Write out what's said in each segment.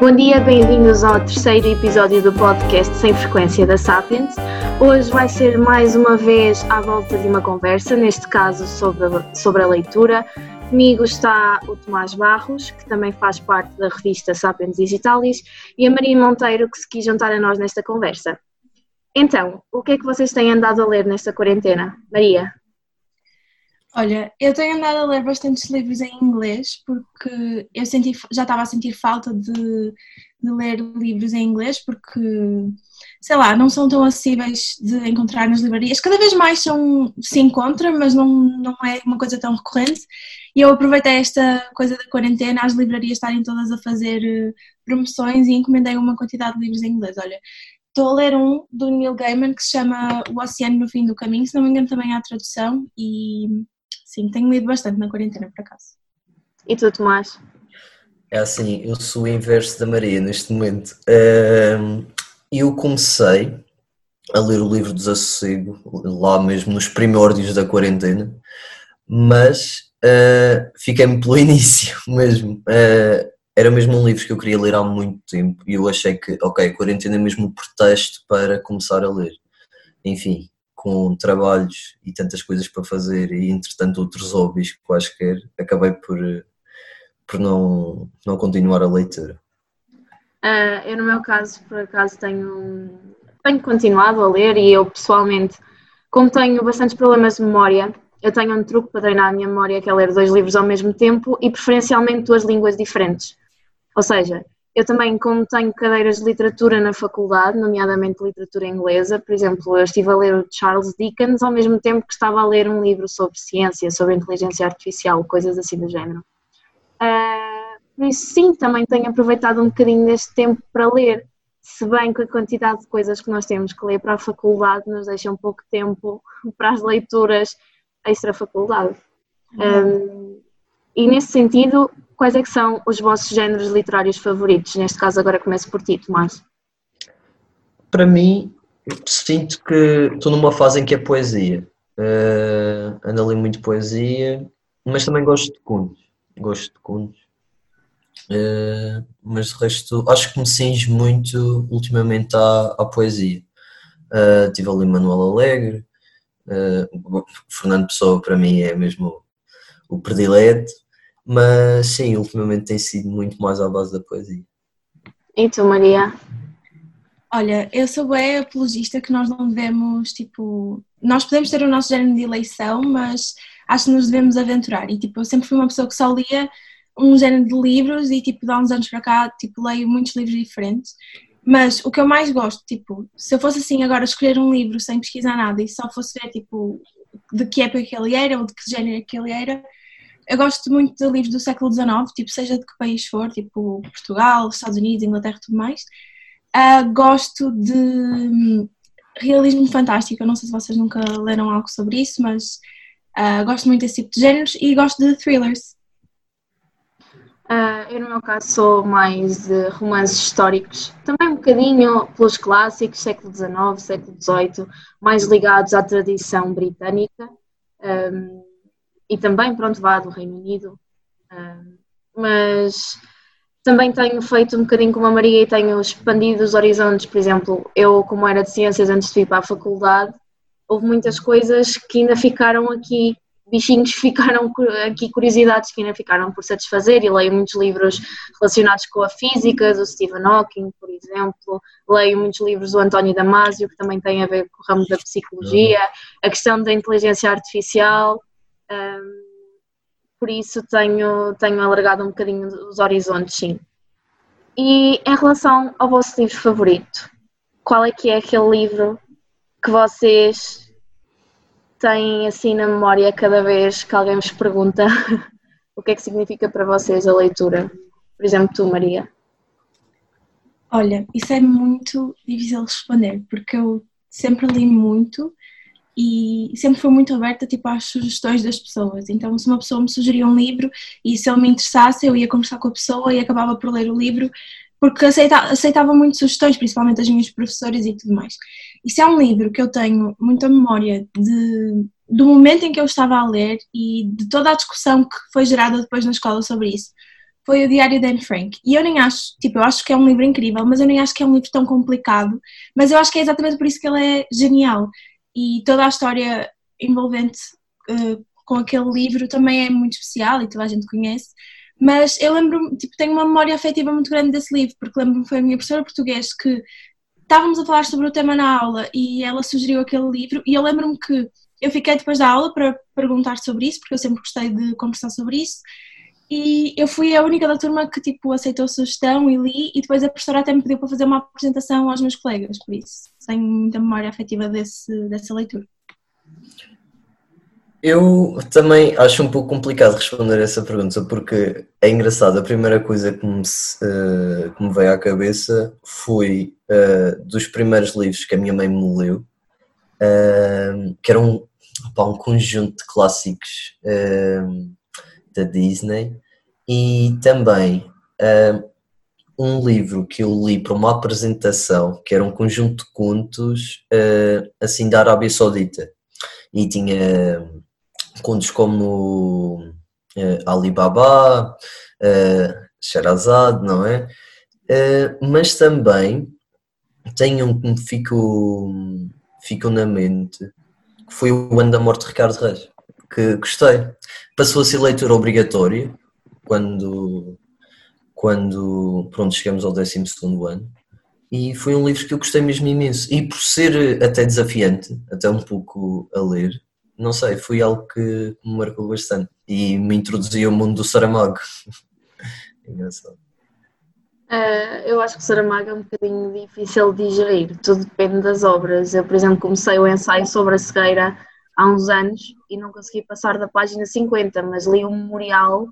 Bom dia, bem-vindos ao terceiro episódio do podcast Sem Frequência da Sapiens. Hoje vai ser mais uma vez à volta de uma conversa, neste caso sobre, sobre a leitura. Comigo está o Tomás Barros, que também faz parte da revista Sapiens Digitalis, e a Maria Monteiro, que se quis juntar a nós nesta conversa. Então, o que é que vocês têm andado a ler nesta quarentena? Maria? Olha, eu tenho andado a ler bastantes livros em inglês porque eu senti, já estava a sentir falta de, de, ler livros em inglês porque, sei lá, não são tão acessíveis de encontrar nas livrarias. Cada vez mais são, se encontra, mas não, não é uma coisa tão recorrente. E eu aproveitei esta coisa da quarentena, as livrarias estarem todas a fazer eh, promoções e encomendei uma quantidade de livros em inglês. Olha, estou a ler um do Neil Gaiman que se chama O Oceano no Fim do Caminho, se não me engano também há tradução e Sim, tenho lido bastante na quarentena, por acaso. E tu, Tomás? É assim, eu sou o inverso da Maria neste momento. Eu comecei a ler o livro Desassossego, lá mesmo nos primórdios da quarentena, mas uh, fiquei-me pelo início mesmo. Uh, era mesmo um livro que eu queria ler há muito tempo e eu achei que, ok, a quarentena é mesmo um pretexto para começar a ler. Enfim, com trabalhos e tantas coisas para fazer e entretanto outros hobbies quaisquer, acabei por, por não, não continuar a leitura. Uh, eu no meu caso, por acaso, tenho, tenho continuado a ler e eu pessoalmente, como tenho bastantes problemas de memória, eu tenho um truque para treinar a minha memória que é ler dois livros ao mesmo tempo e preferencialmente duas línguas diferentes. Ou seja, eu também, como tenho cadeiras de literatura na faculdade, nomeadamente literatura inglesa, por exemplo, eu estive a ler o Charles Dickens ao mesmo tempo que estava a ler um livro sobre ciência, sobre inteligência artificial, coisas assim do género. Uh, por isso, sim, também tenho aproveitado um bocadinho deste tempo para ler, se bem que a quantidade de coisas que nós temos que ler para a faculdade nos deixa um pouco tempo para as leituras extra-faculdade. Um, e nesse sentido, quais é que são os vossos géneros literários favoritos? Neste caso agora começo por ti, Tomás. Para mim, sinto que estou numa fase em que é poesia. Uh, ando a ler muito poesia, mas também gosto de contos. Gosto de contos. Uh, mas de resto, acho que me cinge muito ultimamente à, à poesia. Uh, tive ali Manuel Alegre, uh, Fernando Pessoa para mim é mesmo o predileto. Mas sim, ultimamente tem sido muito mais à base da poesia. E tu, Maria? Olha, eu sou bem apologista que nós não devemos, tipo, nós podemos ter o nosso género de eleição, mas acho que nos devemos aventurar. E tipo, eu sempre fui uma pessoa que só lia um género de livros e tipo, há uns anos para cá, tipo, leio muitos livros diferentes. Mas o que eu mais gosto, tipo, se eu fosse assim agora escolher um livro sem pesquisar nada e só fosse ver, tipo, de que época que ele era ou de que género que ele era, eu gosto muito de livros do século XIX, tipo, seja de que país for, tipo Portugal, Estados Unidos, Inglaterra tudo mais. Uh, gosto de hum, realismo fantástico, eu não sei se vocês nunca leram algo sobre isso, mas uh, gosto muito desse tipo de géneros e gosto de thrillers. Uh, eu, no meu caso, sou mais de romances históricos, também um bocadinho pelos clássicos, século XIX, século XVIII, mais ligados à tradição britânica. Um, e também, pronto, vá do Reino Unido. Uh, mas também tenho feito um bocadinho como a Maria e tenho expandido os horizontes. Por exemplo, eu, como era de ciências antes de ir para a faculdade, houve muitas coisas que ainda ficaram aqui, bichinhos ficaram aqui, curiosidades que ainda ficaram por satisfazer. E leio muitos livros relacionados com a física, do Stephen Hawking, por exemplo. Leio muitos livros do António Damasio, que também tem a ver com o ramo da psicologia, a questão da inteligência artificial. Um, por isso tenho, tenho alargado um bocadinho os horizontes, sim. E em relação ao vosso livro favorito, qual é que é aquele livro que vocês têm assim na memória cada vez que alguém vos pergunta o que é que significa para vocês a leitura? Por exemplo, tu, Maria. Olha, isso é muito difícil de responder, porque eu sempre li muito e sempre fui muito aberta tipo, às sugestões das pessoas. Então, se uma pessoa me sugeria um livro e se ele me interessasse, eu ia conversar com a pessoa e acabava por ler o livro, porque aceitava, aceitava muito sugestões, principalmente das minhas professoras e tudo mais. Isso é um livro que eu tenho muita memória de, do momento em que eu estava a ler e de toda a discussão que foi gerada depois na escola sobre isso. foi o Diário de Anne Frank. E eu nem acho, tipo, eu acho que é um livro incrível, mas eu nem acho que é um livro tão complicado. Mas eu acho que é exatamente por isso que ele é genial. E toda a história envolvente uh, com aquele livro também é muito especial e toda a gente conhece. Mas eu lembro, tipo, tenho uma memória afetiva muito grande desse livro, porque lembro-me que foi a minha professora português que estávamos a falar sobre o tema na aula e ela sugeriu aquele livro e eu lembro-me que eu fiquei depois da aula para perguntar sobre isso, porque eu sempre gostei de conversar sobre isso e eu fui a única da turma que tipo aceitou a sugestão e li e depois a professora até me pediu para fazer uma apresentação aos meus colegas, por isso tenho muita memória afetiva desse, dessa leitura. Eu também acho um pouco complicado responder essa pergunta porque é engraçado, a primeira coisa que me, uh, que me veio à cabeça foi uh, dos primeiros livros que a minha mãe me leu, uh, que era um, um conjunto de clássicos da Disney e também um livro que eu li para uma apresentação que era um conjunto de contos assim da Arábia Saudita e tinha contos como uh, Alibaba, uh, Sherazade, não é? Uh, mas também tem um que me ficou, ficou na mente, que foi o Ano da Morte de Ricardo Reis, que gostei. Passou a ser leitura obrigatória quando, quando pronto, chegamos ao 12 ano e foi um livro que eu gostei mesmo imenso. E por ser até desafiante, até um pouco a ler, não sei, foi algo que me marcou bastante e me introduziu ao mundo do Saramago. Engraçado. Uh, eu acho que Saramago é um bocadinho difícil de digerir, tudo depende das obras. Eu, por exemplo, comecei o ensaio sobre a cegueira há uns anos e não consegui passar da página 50, mas li o memorial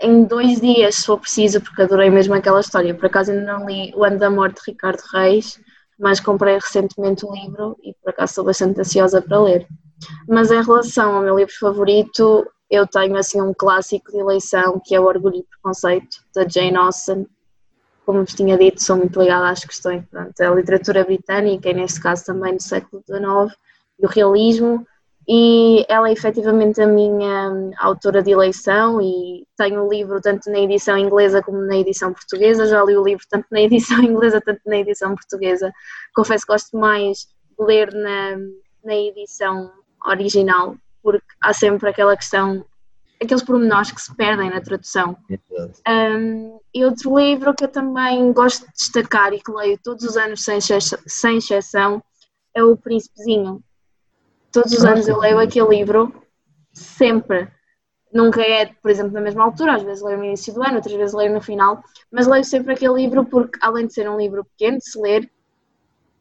em dois dias, se for preciso, porque adorei mesmo aquela história. Por acaso ainda não li O Ano da Morte de Ricardo Reis, mas comprei recentemente o livro e por acaso estou bastante ansiosa para ler. Mas em relação ao meu livro favorito, eu tenho assim um clássico de eleição que é O Orgulho e Preconceito, da Jane Austen. Como vos tinha dito, sou muito ligada às questões da literatura britânica e neste caso também do século XIX, do realismo e ela é efetivamente a minha autora de eleição e tenho o livro tanto na edição inglesa como na edição portuguesa, já li o livro tanto na edição inglesa tanto na edição portuguesa. Confesso que gosto mais de ler na, na edição original, porque há sempre aquela questão, aqueles pormenores que se perdem na tradução. Um, e outro livro que eu também gosto de destacar e que leio todos os anos sem, sem exceção é O Príncipezinho, Todos os anos eu leio aquele livro, sempre. Nunca é, por exemplo, na mesma altura, às vezes leio no início do ano, outras vezes leio no final, mas leio sempre aquele livro porque, além de ser um livro pequeno de se ler,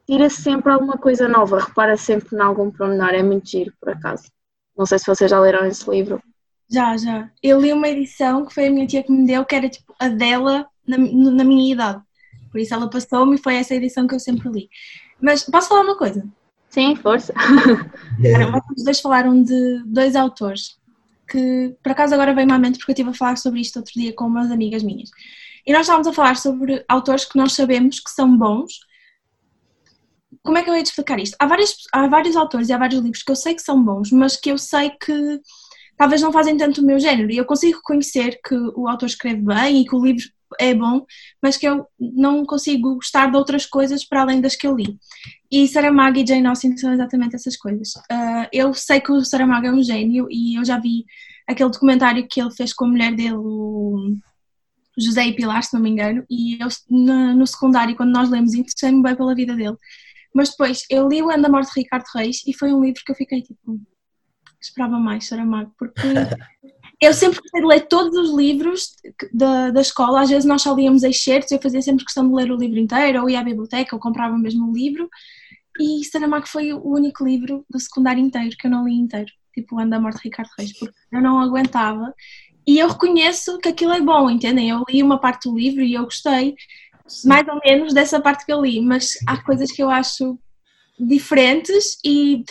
tira sempre alguma coisa nova, repara sempre em algum pormenor, é muito giro, por acaso. Não sei se vocês já leram esse livro. Já, já. Eu li uma edição que foi a minha tia que me deu, que era tipo a dela na, na minha idade. Por isso ela passou-me e foi essa edição que eu sempre li. Mas posso falar uma coisa? Sim, força. Os dois falaram de dois autores que por acaso agora veio-me à mente porque eu estive a falar sobre isto outro dia com umas amigas minhas. E nós estávamos a falar sobre autores que nós sabemos que são bons. Como é que eu ia explicar isto? Há, vários, há vários autores e há vários livros que eu sei que são bons, mas que eu sei que talvez não fazem tanto o meu género. E eu consigo reconhecer que o autor escreve bem e que o livro é bom, mas que eu não consigo gostar de outras coisas para além das que eu li. E Saramago e Jane Austen são exatamente essas coisas. Uh, eu sei que o Saramago é um gênio e eu já vi aquele documentário que ele fez com a mulher dele, o José e Pilar, se não me engano, e eu no, no secundário, quando nós lemos, interessei-me bem pela vida dele. Mas depois eu li o Ano da Morte de Ricardo Reis e foi um livro que eu fiquei tipo, esperava mais Saramago, porque eu sempre gostei de ler todos os livros da, da escola, às vezes nós só líamos excertos, eu fazia sempre questão de ler o livro inteiro, ou ia à biblioteca, ou comprava mesmo o livro, e Saramago foi o único livro do secundário inteiro que eu não li inteiro, tipo o Ano da Morte de Ricardo Reis, porque eu não aguentava, e eu reconheço que aquilo é bom, entendem? Eu li uma parte do livro e eu gostei, Sim. mais ou menos dessa parte que eu li, mas há coisas que eu acho diferentes e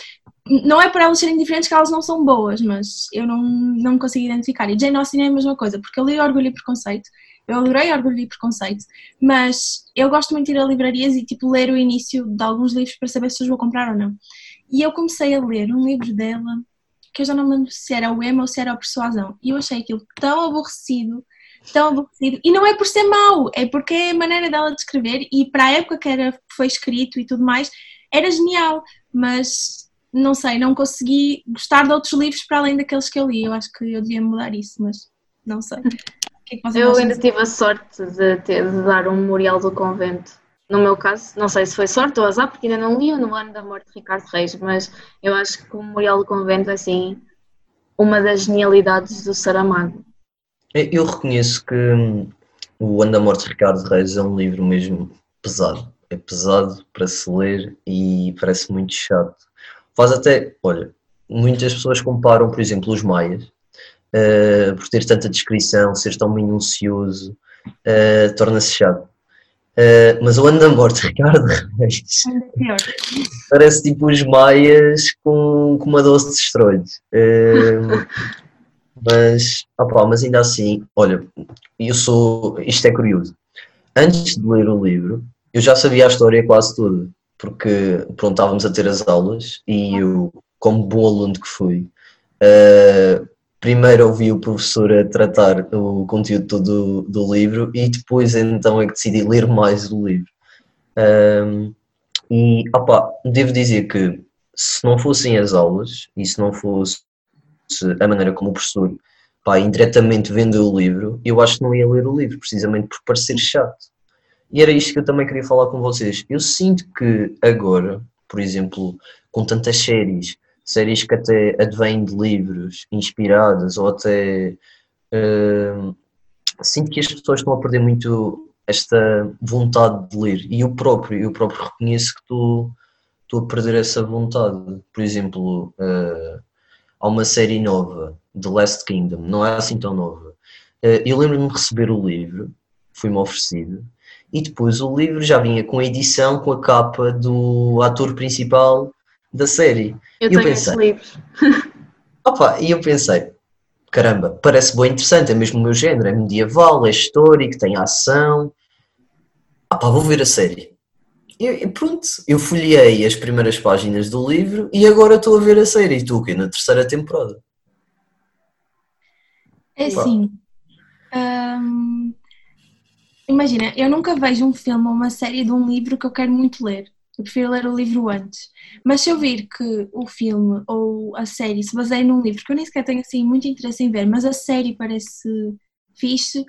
não é por elas serem diferentes que elas não são boas, mas eu não, não consigo identificar. E Jane Austen é a mesma coisa, porque eu li Orgulho e Preconceito, eu adorei Orgulho e Preconceito, mas eu gosto muito de ir a livrarias e tipo ler o início de alguns livros para saber se os vou comprar ou não. E eu comecei a ler um livro dela que eu já não me lembro se era o Ema ou se era a Persuasão. E eu achei aquilo tão aborrecido, tão aborrecido. E não é por ser mau, é porque é a maneira dela de escrever e para a época que era, foi escrito e tudo mais, era genial. Mas não sei, não consegui gostar de outros livros para além daqueles que eu li. Eu acho que eu devia mudar isso, mas não sei. Que é que eu ainda tive a sorte de, ter, de dar um memorial do convento. No meu caso, não sei se foi sorte ou azar, porque ainda não li no ano da morte de Ricardo Reis, mas eu acho que o memorial do convento é assim uma das genialidades do Saramago. Eu reconheço que hum, o Ano da Morte de Ricardo Reis é um livro mesmo pesado. É pesado para se ler e parece muito chato. Faz até, olha, muitas pessoas comparam, por exemplo, os Maias, uh, por ter tanta descrição, ser tão minucioso, uh, torna-se chato. Uh, mas o ano da morte de Ricardo Reis parece tipo os Maias com, com uma doce de esteroides. mas, opa, mas ainda assim, olha, eu sou. Isto é curioso. Antes de ler o livro, eu já sabia a história quase toda porque pronto, estávamos a ter as aulas e eu, como bom aluno que fui, uh, primeiro ouvi o professor a tratar o conteúdo todo do, livro e depois então é que decidi ler mais o livro. Um, e opa, devo dizer que se não fossem as aulas e se não fosse a maneira como o professor pá, indiretamente vendeu o livro, eu acho que não ia ler o livro, precisamente por parecer chato. E era isto que eu também queria falar com vocês. Eu sinto que agora, por exemplo, com tantas séries, séries que até advêm de livros inspiradas ou até. Uh, sinto que as pessoas estão a perder muito esta vontade de ler. E eu próprio, eu próprio reconheço que estou, estou a perder essa vontade. Por exemplo, uh, há uma série nova, The Last Kingdom, não é assim tão nova. Uh, eu lembro-me de receber o livro, foi-me oferecido, e depois o livro já vinha com a edição, com a capa do ator principal da série. Eu e tenho eu pensei, livros. opa, e eu pensei, caramba, parece bem interessante, é mesmo o meu género, é medieval, é histórico, tem ação. Opa, vou ver a série. E pronto, eu folhei as primeiras páginas do livro e agora estou a ver a série. E estou aqui na terceira temporada. É assim. Hum, Imagina, eu nunca vejo um filme ou uma série de um livro que eu quero muito ler. Eu prefiro ler o livro antes. Mas se eu vir que o filme ou a série se baseia num livro que eu nem sequer tenho assim muito interesse em ver, mas a série parece fixe,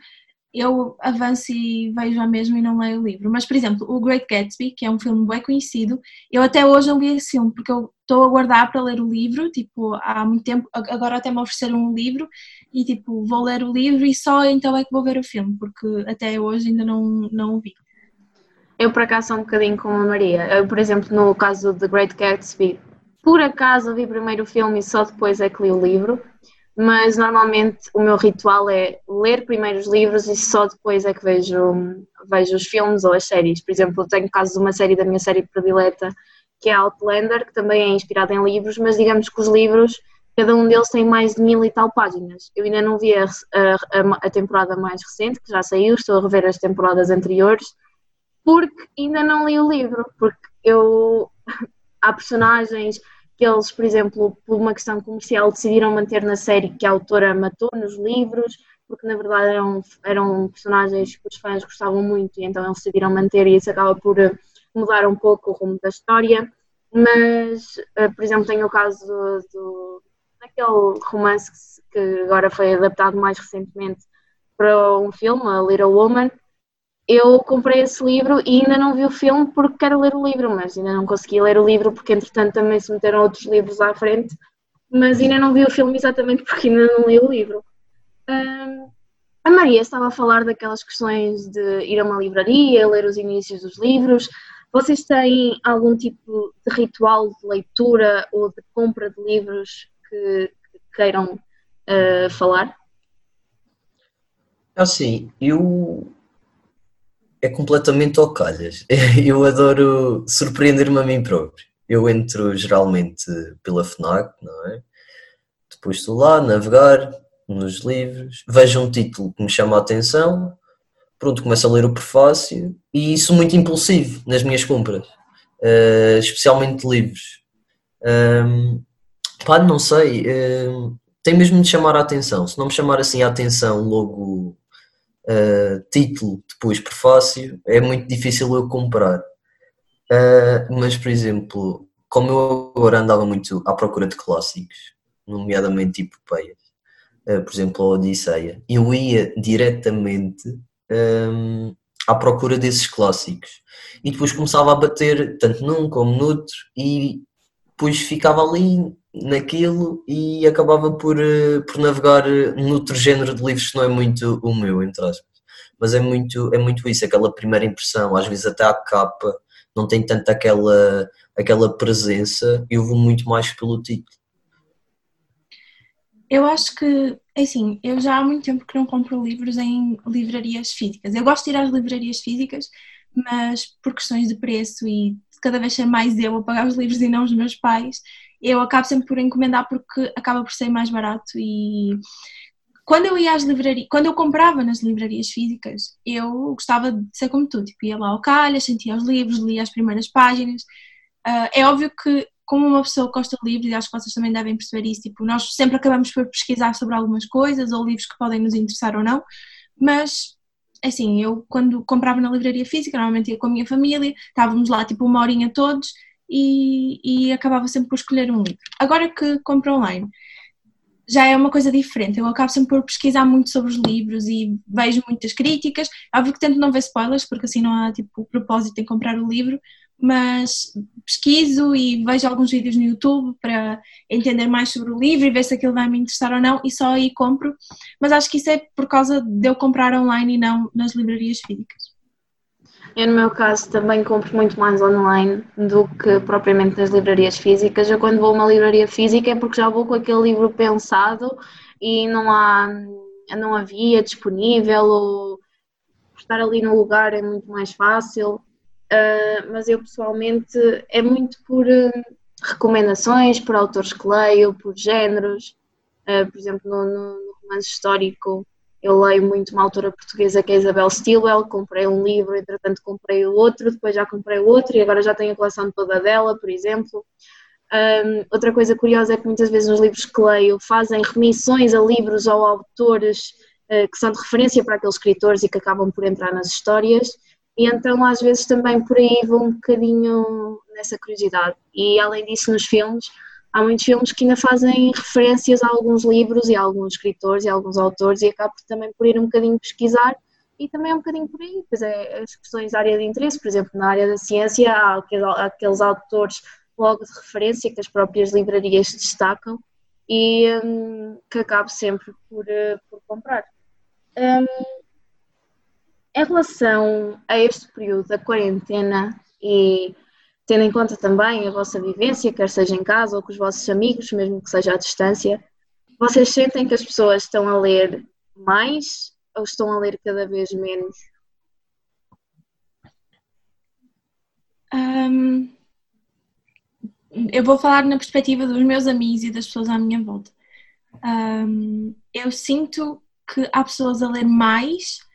eu avanço e vejo a mesma e não leio o livro. Mas, por exemplo, o Great Gatsby, que é um filme bem conhecido, eu até hoje não li esse filme, porque eu estou a guardar para ler o livro, tipo, há muito tempo, agora até me ofereceram um livro, e tipo, vou ler o livro e só então é que vou ver o filme, porque até hoje ainda não, não o vi. Eu, por acaso, sou um bocadinho como a Maria. Eu, por exemplo, no caso de Great Gatsby, por acaso vi primeiro o filme e só depois é que li o livro mas normalmente o meu ritual é ler primeiro os livros e só depois é que vejo, vejo os filmes ou as séries. Por exemplo, eu tenho casos de uma série da minha série predileta que é Outlander, que também é inspirada em livros, mas digamos que os livros, cada um deles tem mais de mil e tal páginas. Eu ainda não vi a, a, a temporada mais recente, que já saiu, estou a rever as temporadas anteriores, porque ainda não li o livro, porque eu há personagens que eles, por exemplo, por uma questão comercial, decidiram manter na série que a autora matou nos livros, porque na verdade eram, eram personagens que os fãs gostavam muito e então eles decidiram manter e isso acaba por eh, mudar um pouco o rumo da história. Mas, eh, por exemplo, tem o caso do, do daquele romance que agora foi adaptado mais recentemente para um filme, a Little Woman, eu comprei esse livro e ainda não vi o filme porque quero ler o livro, mas ainda não consegui ler o livro porque entretanto também se meteram outros livros à frente, mas ainda não vi o filme exatamente porque ainda não li o livro. Um, a Maria estava a falar daquelas questões de ir a uma livraria, ler os inícios dos livros. Vocês têm algum tipo de ritual de leitura ou de compra de livros que, que queiram uh, falar? Assim, eu é completamente ao calhas. Eu adoro surpreender-me a mim próprio. Eu entro geralmente pela FNAC, não é? Depois estou lá navegar nos livros, vejo um título que me chama a atenção, pronto, começo a ler o prefácio e sou muito impulsivo nas minhas compras, uh, especialmente livros. Um, Pá, não sei. Uh, tem mesmo de chamar a atenção. Se não me chamar assim a atenção logo uh, título, depois prefácio, é muito difícil eu comprar. Uh, mas, por exemplo, como eu agora andava muito à procura de clássicos, nomeadamente epopeias, uh, por exemplo, a Odisseia, eu ia diretamente um, à procura desses clássicos e depois começava a bater tanto num como noutro e depois ficava ali naquilo e acabava por, uh, por navegar noutro género de livros que não é muito o meu, entre aspas. Mas é muito, é muito isso, aquela primeira impressão, às vezes até a capa não tem tanto aquela, aquela presença, eu vou muito mais pelo título. Eu acho que, é assim, eu já há muito tempo que não compro livros em livrarias físicas. Eu gosto de ir às livrarias físicas, mas por questões de preço e cada vez ser mais eu a pagar os livros e não os meus pais, eu acabo sempre por encomendar porque acaba por ser mais barato e quando eu ia às livrarias, quando eu comprava nas livrarias físicas, eu gostava de ser como tu, tipo, ia lá ao calha, sentia os livros, lia as primeiras páginas. Uh, é óbvio que, como uma pessoa gosta de livros, e acho que vocês também devem perceber isso, tipo, nós sempre acabamos por pesquisar sobre algumas coisas ou livros que podem nos interessar ou não, mas assim, eu quando comprava na livraria física, normalmente ia com a minha família, estávamos lá tipo uma horinha todos e, e acabava sempre por escolher um livro. Agora que compro online, já é uma coisa diferente. Eu acabo sempre por pesquisar muito sobre os livros e vejo muitas críticas. Óbvio que tento não ver spoilers, porque assim não há tipo propósito em comprar o livro, mas pesquiso e vejo alguns vídeos no YouTube para entender mais sobre o livro e ver se aquilo vai me interessar ou não, e só aí compro. Mas acho que isso é por causa de eu comprar online e não nas livrarias físicas. Eu, no meu caso, também compro muito mais online do que propriamente nas livrarias físicas. Eu, quando vou a uma livraria física, é porque já vou com aquele livro pensado e não há, não havia disponível ou estar ali no lugar é muito mais fácil. Uh, mas eu, pessoalmente, é muito por uh, recomendações, por autores que leio, por géneros. Uh, por exemplo, no, no romance histórico eu leio muito uma autora portuguesa que é Isabel Stilwell, comprei um livro, entretanto comprei o outro, depois já comprei o outro e agora já tenho a coleção toda dela, por exemplo. Um, outra coisa curiosa é que muitas vezes nos livros que leio fazem remissões a livros ou autores uh, que são de referência para aqueles escritores e que acabam por entrar nas histórias, e então às vezes também por aí vou um bocadinho nessa curiosidade. E além disso, nos filmes, há muitos filmes que ainda fazem referências a alguns livros e a alguns escritores e a alguns autores e acabo também por ir um bocadinho pesquisar e também é um bocadinho por aí, pois é, as questões da área de interesse, por exemplo, na área da ciência há aqueles autores logo de referência que as próprias livrarias destacam e um, que acabo sempre por, uh, por comprar. Um, em relação a este período da quarentena e tendo em conta também a vossa vivência, quer seja em casa ou com os vossos amigos, mesmo que seja à distância, vocês sentem que as pessoas estão a ler mais ou estão a ler cada vez menos? Um, eu vou falar na perspectiva dos meus amigos e das pessoas à minha volta. Um, eu sinto que há pessoas a ler mais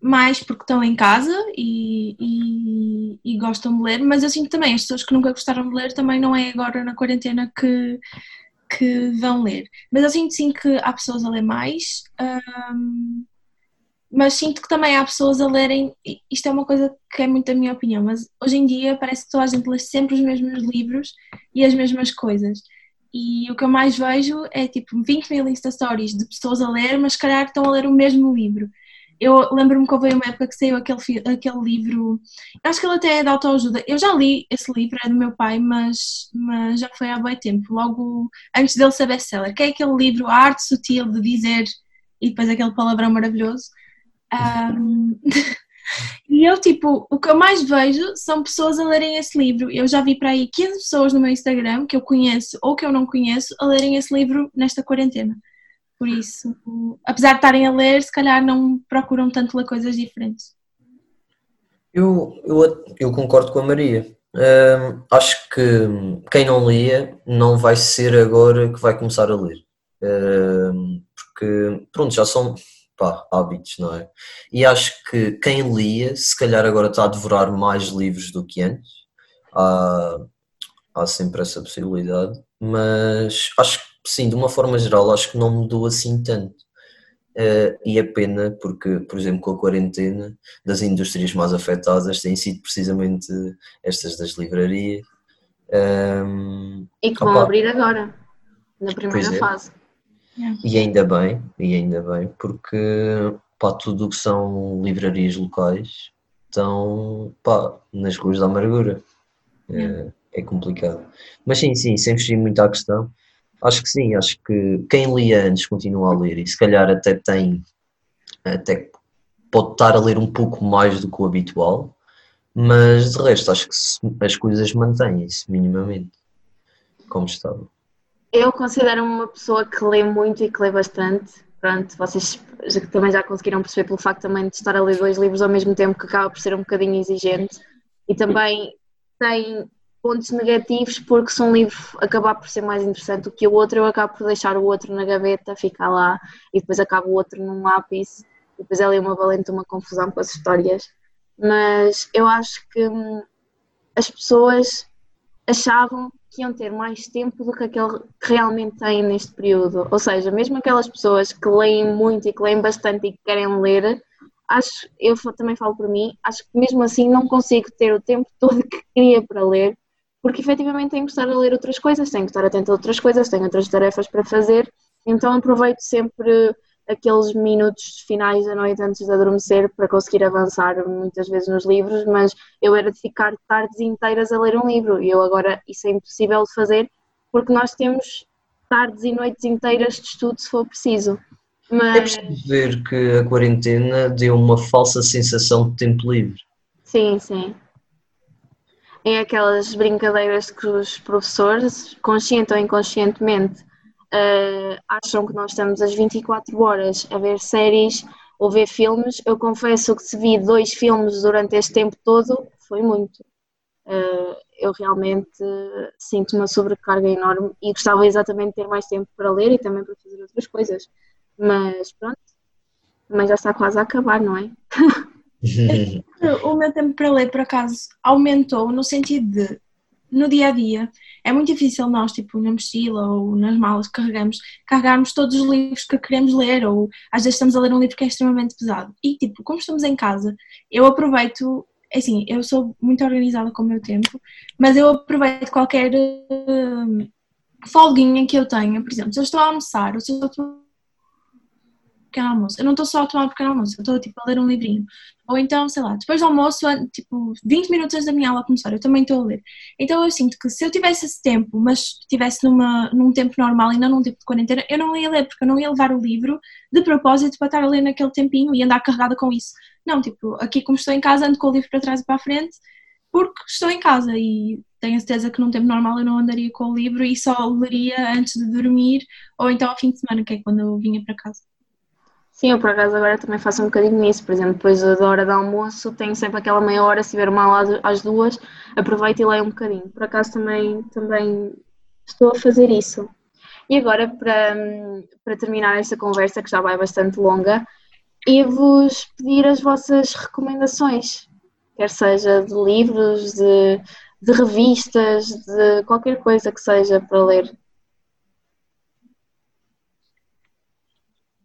mais porque estão em casa e, e, e, gostam de ler, mas eu sinto também as pessoas que nunca gostaram de ler também não é agora na quarentena que, que vão ler. Mas eu sinto sim que há pessoas a ler mais, um, mas sinto que também há pessoas a lerem, isto é uma coisa que é muito a minha opinião, mas hoje em dia parece que toda a gente lê sempre os mesmos livros e as mesmas coisas. E o que eu mais vejo é tipo 20 mil Insta Stories de pessoas a ler, mas se calhar estão a ler o mesmo livro eu lembro-me que houve uma época que saiu aquele, aquele livro, acho que ele até é de autoajuda. Eu já li esse livro, é do meu pai, mas, mas já foi há bem tempo, logo antes dele ser best-seller, que é aquele livro, A Arte Sutil de Dizer, e depois aquele palavrão maravilhoso. Um, e eu, tipo, o que eu mais vejo são pessoas a lerem esse livro. Eu já vi para aí 15 pessoas no meu Instagram que eu conheço ou que eu não conheço a lerem esse livro nesta quarentena. Por isso, apesar de estarem a ler, se calhar não procuram tanto ler coisas diferentes. Eu, eu, eu concordo com a Maria. Um, acho que quem não lia não vai ser agora que vai começar a ler. Um, porque, pronto, já são pá, hábitos, não é? E acho que quem lia, se calhar agora está a devorar mais livros do que antes. Há, há sempre essa possibilidade. mas acho que sim, de uma forma geral, acho que não mudou assim tanto. Uh, e é pena porque, por exemplo, com a quarentena, das indústrias mais afetadas têm sido precisamente estas das livrarias. Um, e que vão opa, abrir agora, na primeira é. fase. E ainda bem, e ainda bem, porque para tudo o que são livrarias locais estão pá, nas ruas da amargura. É, é complicado. Mas sim, sim, sem fugir muito à questão, acho que sim, acho que quem lia antes continua a ler e se calhar até tem, até pode estar a ler um pouco mais do que o habitual, mas de resto acho que as coisas mantêm-se minimamente como estava. Eu considero-me uma pessoa que lê muito e que lê bastante. Pronto, vocês também já conseguiram perceber pelo facto também de estar a ler dois livros ao mesmo tempo que acaba por ser um bocadinho exigente e também tem pontos negativos porque se um livro acabar por ser mais interessante do que o outro, eu acabo por deixar o outro na gaveta, ficar lá e depois acabo o outro num lápis e depois é ali uma valente uma confusão com as histórias. Mas eu acho que hum, as pessoas achavam que iam ter mais tempo do que aquele que realmente têm neste período. Ou seja, mesmo aquelas pessoas que leem muito e que leem bastante e que querem ler, acho, eu também falo por mim, acho que mesmo assim não consigo ter o tempo todo que queria para ler, porque efetivamente tenho que estar a ler outras coisas, tenho que estar atento a outras coisas, tenho outras tarefas para fazer, então aproveito sempre aqueles minutos finais da noite antes de adormecer para conseguir avançar muitas vezes nos livros, mas eu era de ficar tardes inteiras a ler um livro e eu agora isso é impossível de fazer porque nós temos tardes e noites inteiras de estudo se for preciso. Mas... É preciso ver que a quarentena deu uma falsa sensação de tempo livre. Sim, sim. É aquelas brincadeiras que os professores, consciente ou inconscientemente, uh, acham que nós estamos às 24 horas a ver séries ou ver filmes. Eu confesso que se vi dois filmes durante este tempo todo, foi muito. Uh, eu realmente sinto uma sobrecarga enorme e gostava exatamente de ter mais tempo para ler e também para fazer outras coisas. Mas pronto, mas já está quase a acabar, não é? o meu tempo para ler, por acaso, aumentou no sentido de no dia a dia é muito difícil nós, tipo, na mochila ou nas malas que carregamos, carregarmos todos os livros que queremos ler, ou às vezes estamos a ler um livro que é extremamente pesado. E, tipo, como estamos em casa, eu aproveito, é assim, eu sou muito organizada com o meu tempo, mas eu aproveito qualquer uh, folguinha que eu tenha, por exemplo, se eu estou a almoçar, ou se eu estou pequeno almoço. Eu não estou só a tomar um pequeno almoço, eu estou tipo, a ler um livrinho. Ou então, sei lá, depois do almoço, tipo, 20 minutos antes da minha aula começar, eu também estou a ler. Então eu sinto que se eu tivesse esse tempo, mas estivesse num tempo normal e não num tempo de quarentena, eu não ia ler, porque eu não ia levar o livro de propósito para estar a ler naquele tempinho e andar carregada com isso. Não, tipo, aqui como estou em casa, ando com o livro para trás e para a frente, porque estou em casa e tenho a certeza que num tempo normal eu não andaria com o livro e só leria antes de dormir ou então ao fim de semana, que é quando eu vinha para casa. Sim, eu por acaso agora também faço um bocadinho nisso, por exemplo, depois da hora do almoço, tenho sempre aquela meia hora, se tiver aula às duas, aproveito e leio um bocadinho. Por acaso também, também estou a fazer isso. E agora, para, para terminar esta conversa, que já vai bastante longa, e-vos pedir as vossas recomendações, quer seja de livros, de, de revistas, de qualquer coisa que seja para ler.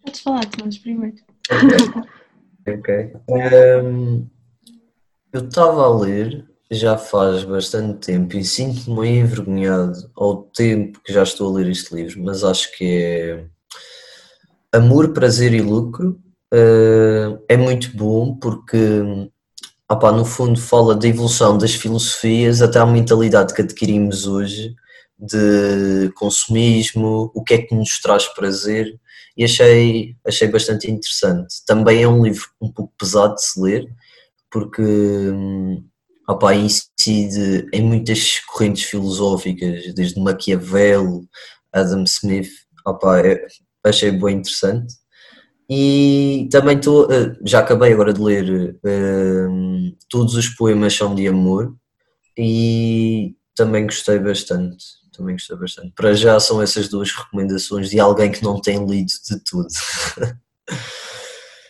Podes falar, Tomás, primeiro. ok. Um, eu estava a ler já faz bastante tempo e sinto-me envergonhado ao tempo que já estou a ler este livro, mas acho que é Amor, Prazer e Lucro. Uh, é muito bom porque no fundo fala da evolução das filosofias até à mentalidade que adquirimos hoje de consumismo, o que é que nos traz prazer e achei, achei bastante interessante. Também é um livro um pouco pesado de se ler, porque hum, opa, incide em muitas correntes filosóficas, desde Maquiavel, Adam Smith, opa, é, achei bem interessante. E também estou, eh, já acabei agora de ler um, todos os poemas são de amor e também gostei bastante também gostei bastante. Para já são essas duas recomendações de alguém que não tem lido de tudo.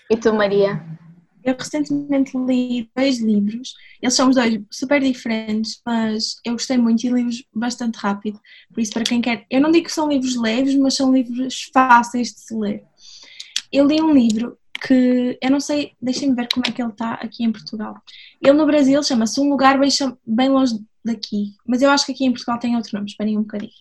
E tu, Maria? Eu recentemente li dois livros, eles são os dois super diferentes, mas eu gostei muito e li-os bastante rápido. Por isso, para quem quer, eu não digo que são livros leves, mas são livros fáceis de se ler. Eu li um livro que eu não sei, deixem-me ver como é que ele está aqui em Portugal. Ele no Brasil chama-se Um Lugar bem, bem longe daqui, mas eu acho que aqui em Portugal tem outro nome, esperem um bocadinho.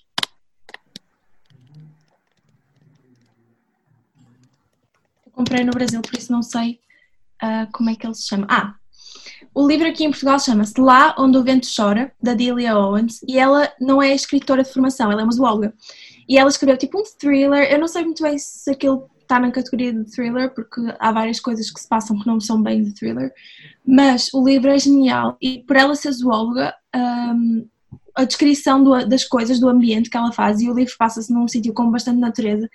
Eu comprei no Brasil, por isso não sei uh, como é que ele se chama. Ah, o livro aqui em Portugal chama-se Lá Onde o Vento Chora, da Delia Owens, e ela não é escritora de formação, ela é uma zoóloga. E ela escreveu tipo um thriller, eu não sei muito bem se aquilo está na categoria de thriller, porque há várias coisas que se passam que não são bem de thriller, mas o livro é genial e por ela ser zoóloga, um, a descrição do, das coisas, do ambiente que ela faz, e o livro passa-se num sítio com bastante natureza,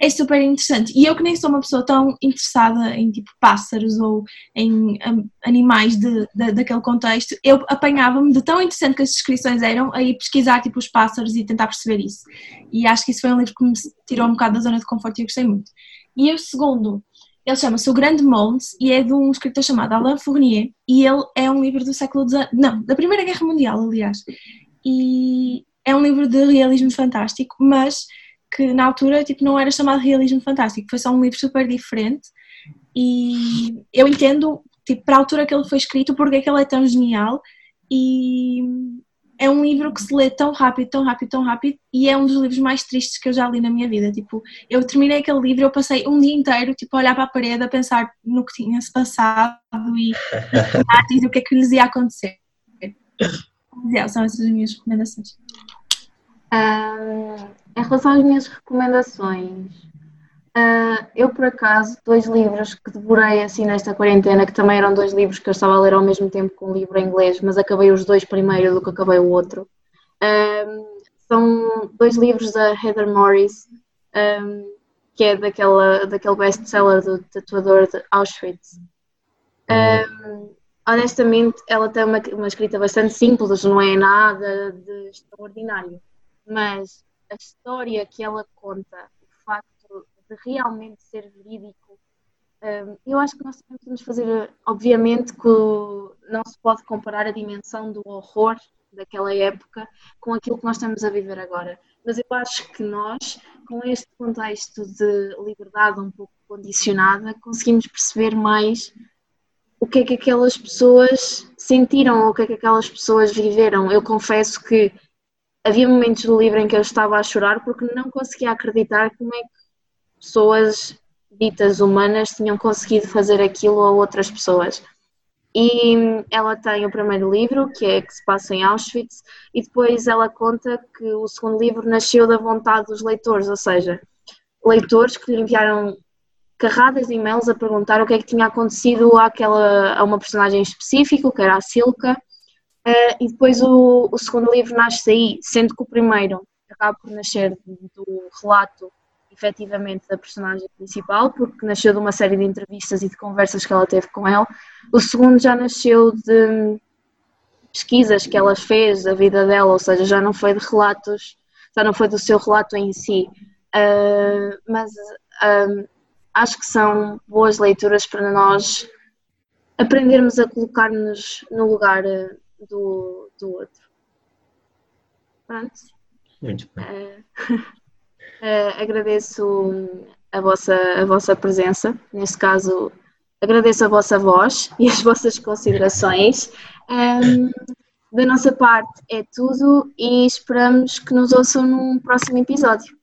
é super interessante. E eu que nem sou uma pessoa tão interessada em tipo pássaros ou em um, animais de, de, daquele contexto, eu apanhava-me de tão interessante que as descrições eram a ir pesquisar tipo os pássaros e tentar perceber isso. E acho que isso foi um livro que me tirou um bocado da zona de conforto e eu gostei muito. E o segundo, ele chama-se O Grande Mons e é de um escritor chamado Alain Fournier e ele é um livro do século XIX, não, da Primeira Guerra Mundial, aliás. E é um livro de realismo fantástico, mas que na altura tipo, não era chamado realismo fantástico, foi só um livro super diferente e eu entendo, tipo, para a altura que ele foi escrito, porque é que ele é tão genial e é um livro que se lê tão rápido, tão rápido, tão rápido e é um dos livros mais tristes que eu já li na minha vida. Tipo, eu terminei aquele livro e eu passei um dia inteiro tipo, a olhar para a parede a pensar no que tinha se passado e, e o que é que lhes ia acontecer. Yeah, são essas as minhas recomendações. Uh, em relação às minhas recomendações, Uh, eu, por acaso, dois livros que devorei assim nesta quarentena, que também eram dois livros que eu estava a ler ao mesmo tempo com um livro em inglês, mas acabei os dois primeiro do que acabei o outro. Um, são dois livros da Heather Morris, um, que é daquela, daquele best-seller do tatuador de Auschwitz. Um, honestamente, ela tem uma, uma escrita bastante simples, não é nada de extraordinário, mas a história que ela conta, o facto de realmente ser verídico. Eu acho que nós temos fazer, obviamente, que não se pode comparar a dimensão do horror daquela época com aquilo que nós estamos a viver agora. Mas eu acho que nós, com este contexto de liberdade um pouco condicionada, conseguimos perceber mais o que é que aquelas pessoas sentiram, ou o que é que aquelas pessoas viveram. Eu confesso que havia momentos do livro em que eu estava a chorar porque não conseguia acreditar como é que pessoas ditas humanas tinham conseguido fazer aquilo a outras pessoas. E ela tem o primeiro livro, que é que se passa em Auschwitz, e depois ela conta que o segundo livro nasceu da vontade dos leitores, ou seja, leitores que lhe enviaram carradas de e-mails a perguntar o que é que tinha acontecido àquela, a uma personagem específica, que era a Silka, uh, e depois o, o segundo livro nasce aí, sendo que o primeiro acaba por nascer do relato efetivamente da personagem principal, porque nasceu de uma série de entrevistas e de conversas que ela teve com ela. O segundo já nasceu de pesquisas que ela fez da vida dela, ou seja, já não foi de relatos, já não foi do seu relato em si. Uh, mas uh, acho que são boas leituras para nós aprendermos a colocar-nos no lugar ah, do, do outro. Pronto. Muito bem. Uh, Uh, agradeço a vossa, a vossa presença, neste caso, agradeço a vossa voz e as vossas considerações. Um, da nossa parte é tudo e esperamos que nos ouçam num próximo episódio.